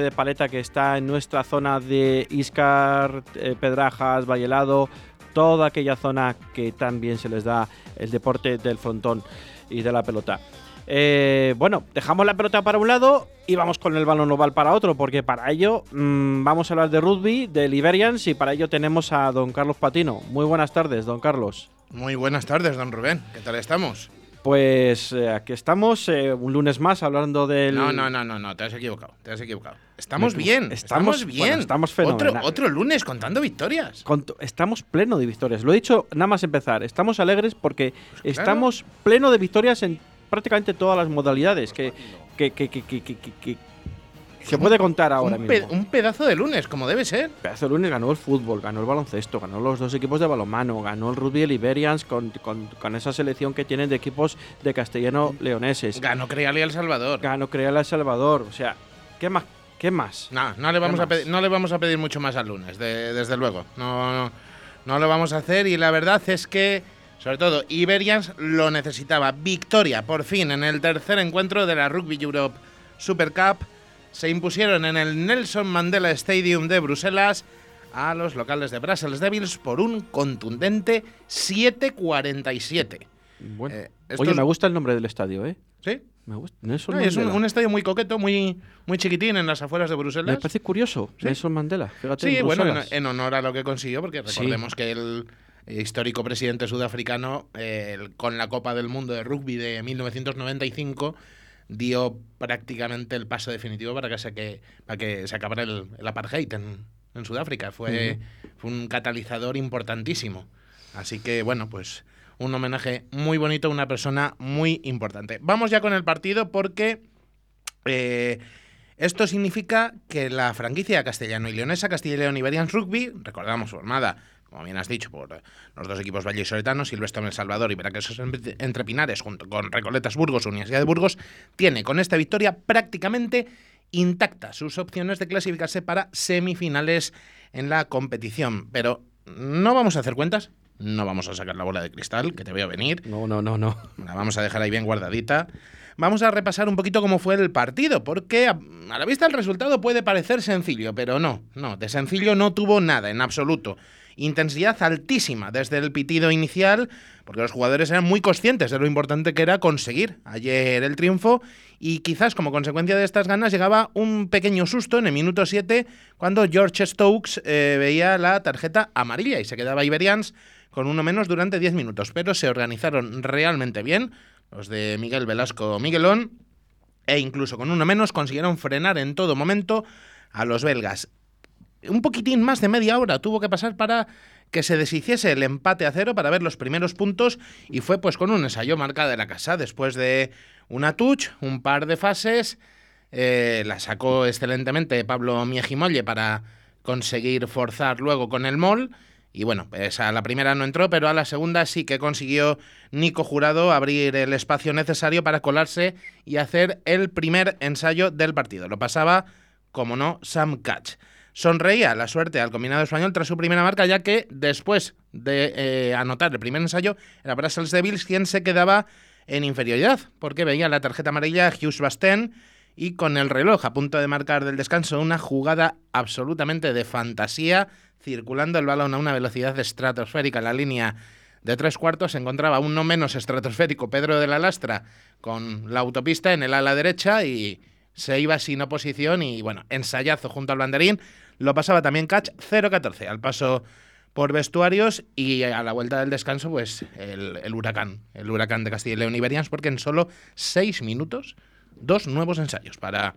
de paleta que está en nuestra zona de Iscar, eh, Pedrajas, Vallelado, toda aquella zona que también se les da el deporte del frontón y de la pelota. Eh, bueno, dejamos la pelota para un lado y vamos con el balón oval para otro, porque para ello mm, vamos a hablar de rugby, de Liberians, y para ello tenemos a don Carlos Patino. Muy buenas tardes, don Carlos. Muy buenas tardes, don Rubén. ¿Qué tal estamos? Pues eh, aquí estamos, eh, un lunes más, hablando del. No, no, no, no, no, te has equivocado, te has equivocado. Estamos bien, estamos, bien. estamos otro, otro lunes contando victorias. estamos pleno de victorias. Lo he dicho nada más empezar. Estamos alegres porque pues estamos pleno de victorias en prácticamente todas las modalidades que, que, que, que se puede contar ahora un mismo. un pedazo de lunes, como debe ser. Pedazo de lunes ganó el fútbol, ganó el baloncesto, ganó los dos equipos de balonmano, ganó el rugby Liberians con, con, con, esa selección que tienen de equipos de castellano leoneses. Ganó Creal y El Salvador. Ganó Creal y El Salvador. O sea, ¿qué más? ¿Qué más? No, no le vamos, a pedir, no le vamos a pedir mucho más al lunes, desde luego. No, no, no lo vamos a hacer y la verdad es que, sobre todo, Iberians lo necesitaba. Victoria, por fin, en el tercer encuentro de la Rugby Europe Super Cup se impusieron en el Nelson Mandela Stadium de Bruselas a los locales de Brussels Devils por un contundente 7-47. Bueno. Eh, Oye, me gusta el nombre del estadio, ¿eh? ¿Sí? Me gusta. Nelson es un, estadio muy coqueto, muy, muy chiquitín en las afueras de Bruselas. Me parece curioso, Nelson Mandela. Fíjate, sí, bueno, en, honor a lo que consiguió, porque recordemos que el histórico presidente sudafricano, con la Copa del Mundo de Rugby de 1995, dio prácticamente el paso definitivo para que se, que, para que se acabara el, apartheid en, en Sudáfrica. Fue, fue un catalizador importantísimo. Así que, bueno, pues un homenaje muy bonito a una persona muy importante. Vamos ya con el partido porque eh, esto significa que la franquicia castellano y leonesa, Castilla y León Iberians Rugby, recordamos formada como bien has dicho, por los dos equipos vallisoletanos, Silvestre en El Salvador y Veraquesos entre Pinares, junto con Recoletas Burgos, Universidad de Burgos, tiene con esta victoria prácticamente intacta sus opciones de clasificarse para semifinales en la competición. Pero no vamos a hacer cuentas, no vamos a sacar la bola de cristal, que te veo venir. No, no, no, no. La vamos a dejar ahí bien guardadita. Vamos a repasar un poquito cómo fue el partido, porque a, a la vista el resultado puede parecer sencillo, pero no, no, de sencillo no tuvo nada en absoluto intensidad altísima desde el pitido inicial, porque los jugadores eran muy conscientes de lo importante que era conseguir ayer el triunfo y quizás como consecuencia de estas ganas llegaba un pequeño susto en el minuto 7 cuando George Stokes eh, veía la tarjeta amarilla y se quedaba Iberians con uno menos durante 10 minutos, pero se organizaron realmente bien los de Miguel Velasco Miguelón e incluso con uno menos consiguieron frenar en todo momento a los belgas un poquitín más de media hora tuvo que pasar para que se deshiciese el empate a cero para ver los primeros puntos y fue pues con un ensayo marca de la casa después de una touch, un par de fases, eh, la sacó excelentemente Pablo Miejimolle para conseguir forzar luego con el mol y bueno, pues a la primera no entró, pero a la segunda sí que consiguió Nico Jurado abrir el espacio necesario para colarse y hacer el primer ensayo del partido. Lo pasaba, como no, Sam Catch. Sonreía la suerte al combinado español tras su primera marca, ya que después de eh, anotar el primer ensayo, era Brussels Devils quien se quedaba en inferioridad, porque veía la tarjeta amarilla Hughes Basten y con el reloj a punto de marcar del descanso una jugada absolutamente de fantasía, circulando el balón a una velocidad estratosférica. En la línea de tres cuartos, se encontraba un no menos estratosférico Pedro de la Lastra con la autopista en el ala derecha y se iba sin oposición y bueno, ensayazo junto al banderín lo pasaba también Catch 0-14 al paso por vestuarios y a la vuelta del descanso, pues el, huracán, el huracán de Castilla y León Iberians, porque en solo seis minutos, dos nuevos ensayos para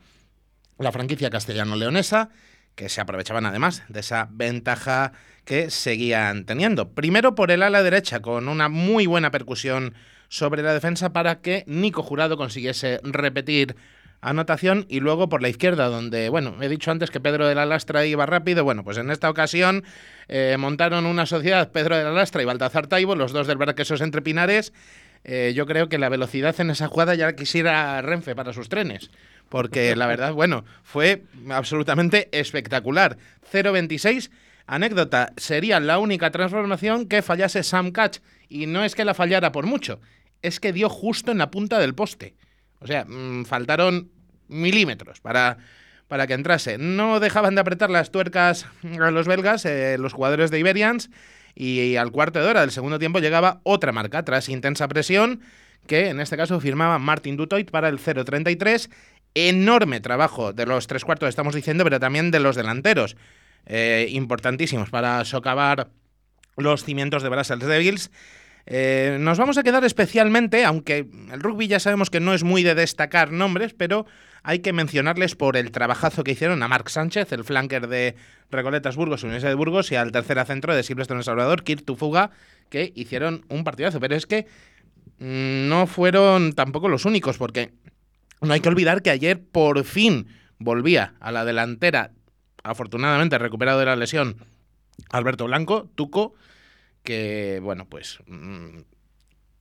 la franquicia castellano-leonesa, que se aprovechaban además de esa ventaja que seguían teniendo. Primero por el ala derecha, con una muy buena percusión sobre la defensa para que Nico Jurado consiguiese repetir anotación y luego por la izquierda, donde, bueno, he dicho antes que Pedro de la Lastra iba rápido, bueno, pues en esta ocasión eh, montaron una sociedad Pedro de la Lastra y Baltazar Taibo, los dos del Barquesos entre Pinares. Eh, yo creo que la velocidad en esa jugada ya quisiera Renfe para sus trenes, porque la verdad, bueno, fue absolutamente espectacular. 0.26, anécdota, sería la única transformación que fallase Sam Catch, y no es que la fallara por mucho, es que dio justo en la punta del poste. O sea, mm, faltaron milímetros para, para que entrase. No dejaban de apretar las tuercas a los belgas, eh, los jugadores de Iberians, y al cuarto de hora del segundo tiempo llegaba otra marca tras intensa presión que en este caso firmaba Martin Dutoit para el 0-33. Enorme trabajo de los tres cuartos, estamos diciendo, pero también de los delanteros. Eh, importantísimos para socavar los cimientos de Brussels Devils. Eh, nos vamos a quedar especialmente, aunque el rugby ya sabemos que no es muy de destacar nombres, pero hay que mencionarles por el trabajazo que hicieron a Marc Sánchez, el flanker de Recoletas Burgos, Universidad de Burgos, y al tercera centro de Silvestre en Salvador, Kirk Tufuga, que hicieron un partidazo. Pero es que mm, no fueron tampoco los únicos, porque no hay que olvidar que ayer por fin volvía a la delantera, afortunadamente recuperado de la lesión, Alberto Blanco, Tuco, que, bueno, pues mm,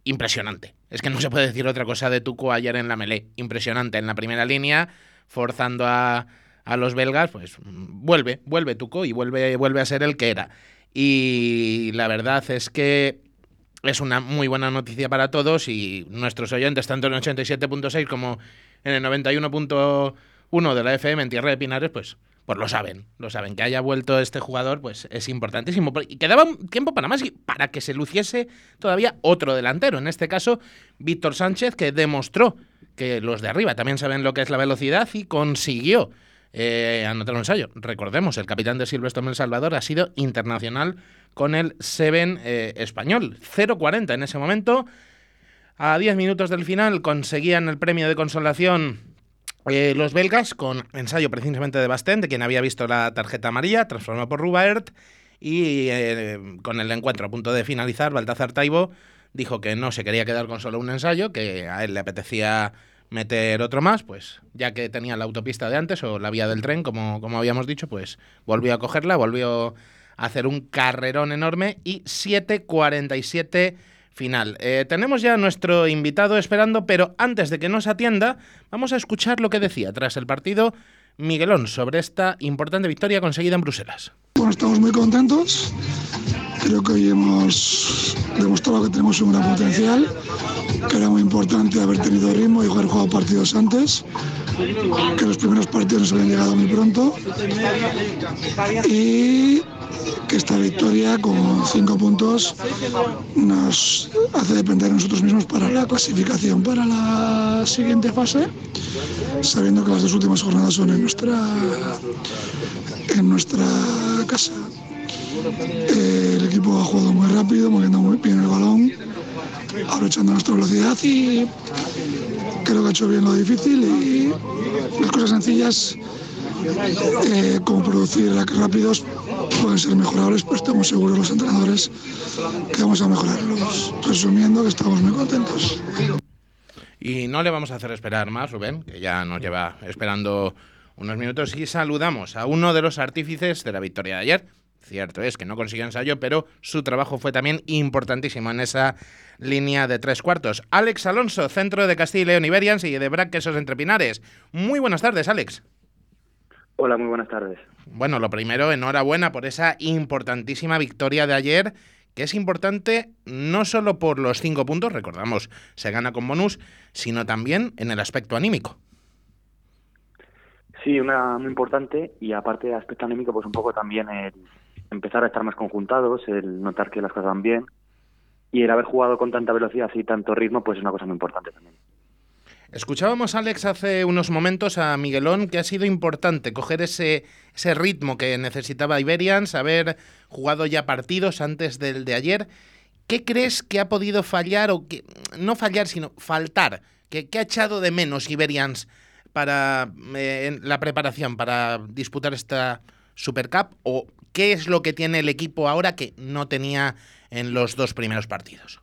impresionante. Es que no se puede decir otra cosa de Tuco ayer en la Melé. Impresionante en la primera línea, forzando a, a los belgas, pues vuelve, vuelve Tuco y vuelve, vuelve a ser el que era. Y la verdad es que es una muy buena noticia para todos y nuestros oyentes, tanto en el 87.6 como en el 91.1 de la FM en Tierra de Pinares, pues pues lo saben, lo saben. Que haya vuelto este jugador, pues es importantísimo. Y quedaba tiempo para más y para que se luciese todavía otro delantero. En este caso, Víctor Sánchez, que demostró que los de arriba también saben lo que es la velocidad y consiguió eh, anotar un ensayo. Recordemos, el capitán de Silvestre en El Salvador ha sido internacional con el Seven eh, español. 0-40 en ese momento. A 10 minutos del final conseguían el premio de consolación eh, los belgas, con ensayo precisamente de Bastén, de quien había visto la tarjeta amarilla, transformada por Rubaert, y eh, con el encuentro a punto de finalizar, Baltazar Taibo dijo que no se quería quedar con solo un ensayo, que a él le apetecía meter otro más, pues ya que tenía la autopista de antes o la vía del tren, como, como habíamos dicho, pues volvió a cogerla, volvió a hacer un carrerón enorme y 7.47 final. Eh, tenemos ya a nuestro invitado esperando, pero antes de que nos atienda, vamos a escuchar lo que decía tras el partido Miguelón sobre esta importante victoria conseguida en Bruselas. Bueno, estamos muy contentos. Creo que hoy hemos demostrado que tenemos un gran potencial, que era muy importante haber tenido ritmo y haber jugado partidos antes, que los primeros partidos nos habían llegado muy pronto y que esta victoria con cinco puntos nos hace depender de nosotros mismos para la clasificación para la siguiente fase, sabiendo que las dos últimas jornadas son en nuestra, en nuestra casa. el equipo ha jugado muy rápido, moviendo muy bien el balón, aprovechando nuestra velocidad y creo que ha hecho bien lo difícil y las cosas sencillas eh, como producir rápidos pueden ser mejorables, pero estamos seguros los entrenadores que vamos a mejorarlos. Resumiendo, que estamos muy contentos. Y no le vamos a hacer esperar más, Rubén, que ya nos lleva esperando unos minutos y saludamos a uno de los artífices de la victoria de ayer. Cierto es que no consiguió ensayo, pero su trabajo fue también importantísimo en esa línea de tres cuartos. Alex Alonso, centro de Castilla y León Iberians y de Brac Quesos Entre Pinares. Muy buenas tardes, Alex. Hola, muy buenas tardes. Bueno, lo primero, enhorabuena por esa importantísima victoria de ayer, que es importante no solo por los cinco puntos, recordamos, se gana con bonus, sino también en el aspecto anímico. Sí, una muy importante y aparte de aspecto anímico, pues un poco también el empezar a estar más conjuntados, el notar que las cosas van bien y el haber jugado con tanta velocidad y tanto ritmo, pues es una cosa muy importante también. Escuchábamos, Alex, hace unos momentos a Miguelón que ha sido importante coger ese, ese ritmo que necesitaba Iberians, haber jugado ya partidos antes del de ayer. ¿Qué crees que ha podido fallar o que no fallar, sino faltar? ¿Qué, ha echado de menos Iberians para eh, la preparación para disputar esta Super Cup? ¿O qué es lo que tiene el equipo ahora que no tenía en los dos primeros partidos?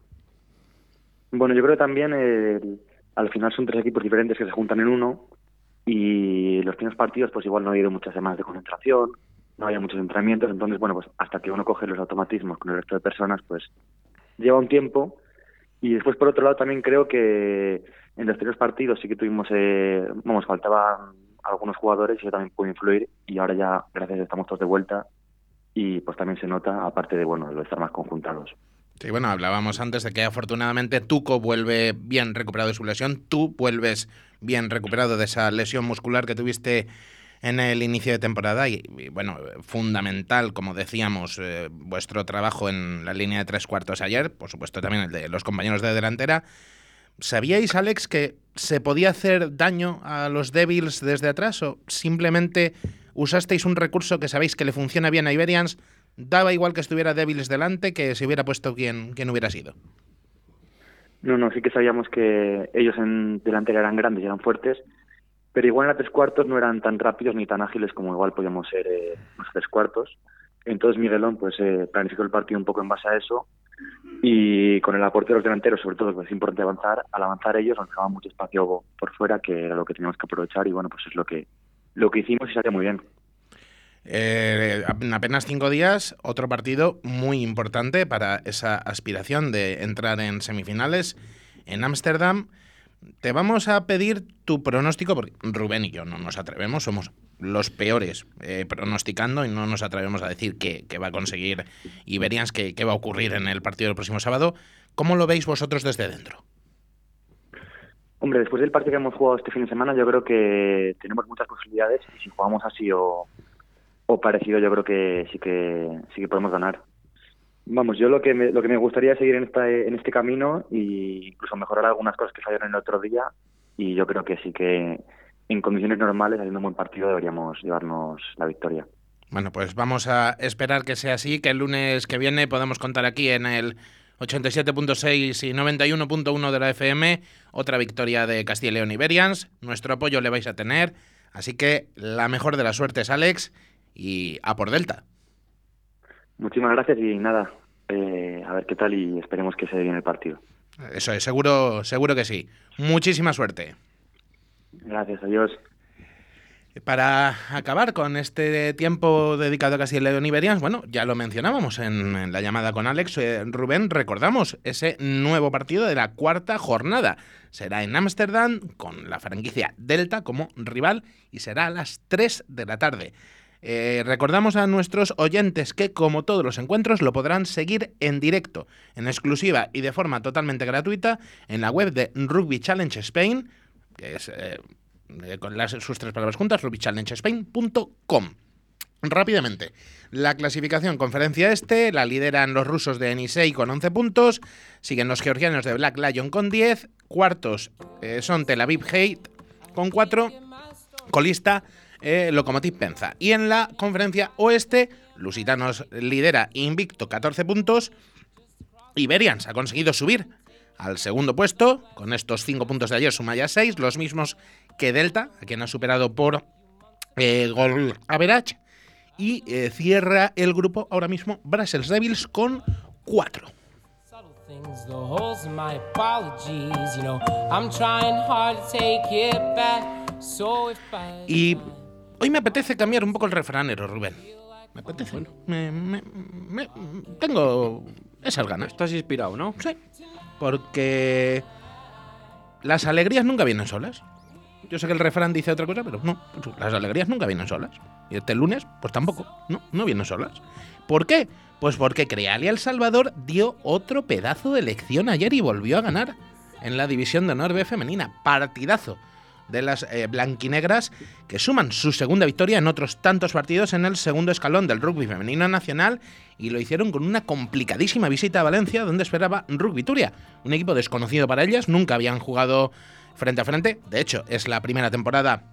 Bueno, yo creo también el al final son tres equipos diferentes que se juntan en uno y los primeros partidos pues igual no ha habido muchas semanas de concentración, no había muchos entrenamientos, entonces bueno, pues hasta que uno coge los automatismos con el resto de personas pues lleva un tiempo y después por otro lado también creo que en los primeros partidos sí que tuvimos, eh, vamos, faltaban algunos jugadores y eso también puede influir y ahora ya gracias estamos todos de vuelta y pues también se nota aparte de bueno de estar más conjuntados. Sí, bueno, hablábamos antes de que afortunadamente Tuco vuelve bien recuperado de su lesión, tú vuelves bien recuperado de esa lesión muscular que tuviste en el inicio de temporada y, bueno, fundamental, como decíamos, eh, vuestro trabajo en la línea de tres cuartos ayer, por supuesto también el de los compañeros de delantera. ¿Sabíais, Alex, que se podía hacer daño a los Devils desde atrás o simplemente usasteis un recurso que sabéis que le funciona bien a Iberians? Daba igual que estuviera Devils delante que se hubiera puesto quien, quien hubiera sido. No, no, sí que sabíamos que ellos en delantera eran grandes y eran fuertes, pero igual en la tres cuartos no eran tan rápidos ni tan ágiles como igual podíamos ser eh, los tres cuartos. Entonces Miguelón pues eh, planificó el partido un poco en base a eso y con el aporte de los delanteros, sobre todo, pues es importante avanzar. Al avanzar ellos nos dejaban mucho espacio por fuera, que era lo que teníamos que aprovechar y bueno, pues es lo que lo que hicimos y salió muy bien. Eh, en apenas cinco días, otro partido muy importante para esa aspiración de entrar en semifinales en Ámsterdam. Te vamos a pedir tu pronóstico, porque Rubén y yo no nos atrevemos, somos los peores eh, pronosticando y no nos atrevemos a decir qué, va a conseguir Iberians, qué, qué va a ocurrir en el partido del próximo sábado. ¿Cómo lo veis vosotros desde dentro? Hombre, después del partido que hemos jugado este fin de semana, yo creo que tenemos muchas posibilidades y si jugamos así o, o parecido, yo creo que sí que sí que podemos ganar. Vamos, yo lo que me, lo que me gustaría es seguir en, esta, en este camino e incluso mejorar algunas cosas que fallaron el otro día y yo creo que sí que en condiciones normales, haciendo un buen partido, deberíamos llevarnos la victoria. Bueno, pues vamos a esperar que sea así, que el lunes que viene podamos contar aquí en el 87.6 y 91.1 de la FM, otra victoria de Castilla y León Iberians. Nuestro apoyo le vais a tener, así que la mejor de las suertes, Alex, y a por Delta. Muchísimas gracias y nada, eh, a ver qué tal y esperemos que se dé bien el partido. Eso es, seguro, seguro que sí. Muchísima suerte. Gracias, adiós. Para acabar con este tiempo dedicado a Castilla y León Iberians, bueno, ya lo mencionábamos en, la llamada con Alex. Eh, Rubén, recordamos ese nuevo partido de la cuarta jornada. Será en Ámsterdam con la franquicia Delta como rival y será a las 3 de la tarde. Eh, recordamos a nuestros oyentes que, como todos los encuentros, lo podrán seguir en directo, en exclusiva y de forma totalmente gratuita en la web de Rugby Challenge Spain, es eh, con las, sus tres palabras juntas, rugbychallengespain.com. Rápidamente, la clasificación conferencia este la lideran los rusos de Enisei con 11 puntos, siguen los georgianos de Black Lion con 10, cuartos eh, son Tel Aviv Hate con 4, colista eh, Lokomotiv Penza. Y en la conferencia oeste, Lusitanos lidera invicto 14 puntos. Iberians ha conseguido subir al segundo puesto, con estos 5 puntos de ayer suma ya 6, los mismos que Delta, a quien ha superado por eh, gol average. Y eh, cierra el grupo ahora mismo Brussels Devils con 4. Y Hoy me apetece cambiar un poco el refranero, Rubén. Me apetece. Bueno. Me, tengo esas ganas. Estás inspirado, ¿no? Sí. Porque las alegrías nunca vienen solas. Yo sé que el refrán dice otra cosa, pero no. Las alegrías nunca vienen solas. Y este lunes, pues tampoco. No, no vienen solas. ¿Por qué? Pues porque Crealia El Salvador dio otro pedazo de lección ayer y volvió a ganar en la división de honor B femenina. Partidazo de las eh, blanquinegras, que suman su segunda victoria en otros tantos partidos en el segundo escalón del rugby femenino nacional y lo hicieron con una complicadísima visita a Valencia donde esperaba Rugby Turia, un equipo desconocido para ellas, nunca habían jugado frente a frente, de hecho es la primera temporada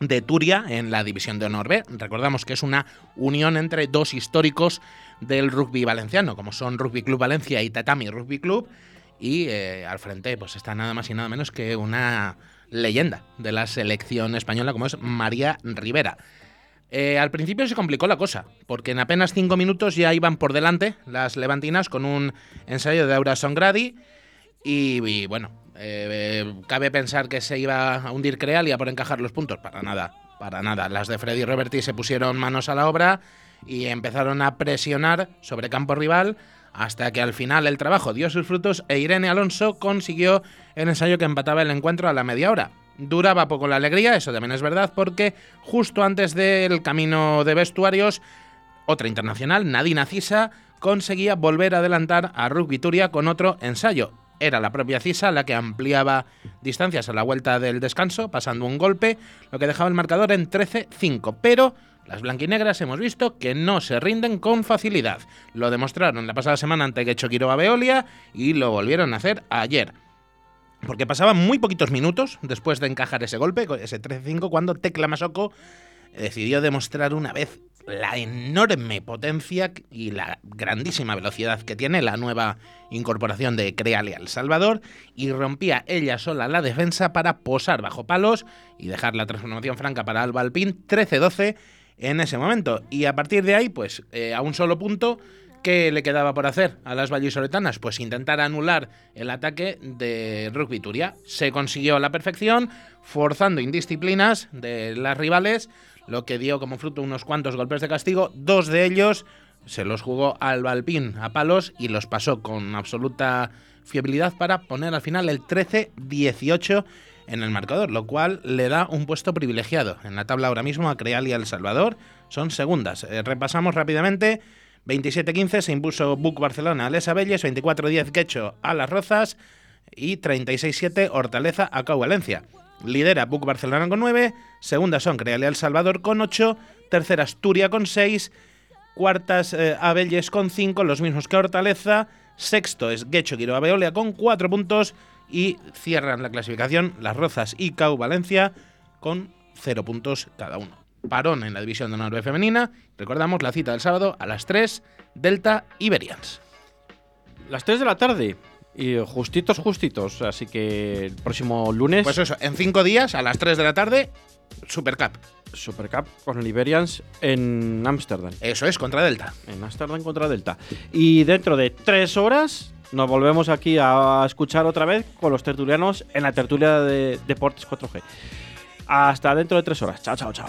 de Turia en la división de honor B. Recordamos que es una unión entre dos históricos del rugby valenciano, como son Rugby Club Valencia y Tatami Rugby Club. Y eh, al frente pues está nada más y nada menos que una leyenda de la selección española como es María Rivera. Eh, al principio se complicó la cosa, porque en apenas cinco minutos ya iban por delante las levantinas con un ensayo de Aura Songradi y, bueno, eh, cabe pensar que se iba a hundir Crealia por encajar los puntos, para nada, para nada. Las de Freddy Roberti se pusieron manos a la obra y empezaron a presionar sobre campo rival hasta que al final el trabajo dio sus frutos e Irene Alonso consiguió el ensayo que empataba el encuentro a la media hora. Duraba poco la alegría, eso también es verdad, porque justo antes del camino de vestuarios, otra internacional, Nadina Cisa, conseguía volver a adelantar a Rugby Turia con otro ensayo. Era la propia Cisa la que ampliaba distancias a la vuelta del descanso, pasando un golpe, lo que dejaba el marcador en 13-5. Pero las blanquinegras hemos visto que no se rinden con facilidad. Lo demostraron la pasada semana ante Guecho Quiroga Veolia y lo volvieron a hacer ayer. Porque pasaban muy poquitos minutos después de encajar ese golpe, ese 13-5, cuando Tecla Masoko decidió demostrar una vez la enorme potencia y la grandísima velocidad que tiene la nueva incorporación de Creale al Salvador y rompía ella sola la defensa para posar bajo palos y dejar la transformación franca para Alba Alpín 13-12 en ese momento. Y a partir de ahí, pues eh, a un solo punto, ¿qué le quedaba por hacer a las vallisoletanas? Pues intentar anular el ataque de Rugby Turia. Se consiguió a la perfección, forzando indisciplinas de las rivales lo que dio como fruto unos cuantos golpes de castigo. Dos de ellos se los jugó al Balpín a palos y los pasó con absoluta fiabilidad para poner al final el 13-18 en el marcador, lo cual le da un puesto privilegiado en la tabla ahora mismo a Creal y a El Salvador. Son segundas. Eh, repasamos rápidamente. 27-15 se impuso Buc Barcelona a Les Abelles, 24-10 Quecho a Las Rozas y 36-7 Hortaleza a Cau Valencia. Lidera Buc Barcelona con 9, segunda son Creale El Salvador con 8, tercera Asturia con 6, cuartas eh, Abelles con 5, los mismos que Hortaleza, sexto es Guecho Quiroga Veolia con 4 puntos y cierran la clasificación Las Rozas y Cau Valencia con 0 puntos cada uno. Parón en la división de honor femenina. Recordamos la cita del sábado a las 3, Delta Iberians. Las 3 de la tarde. Y justitos, justitos. Así que el próximo lunes. Pues eso, en cinco días, a las 3 de la tarde, Supercup. Supercup con el Iberians en Ámsterdam. Eso es, contra Delta. En Ámsterdam contra Delta. Y dentro de tres horas nos volvemos aquí a escuchar otra vez con los tertulianos en la tertulia de Deportes 4G. Hasta dentro de tres horas. Chao, chao, chao.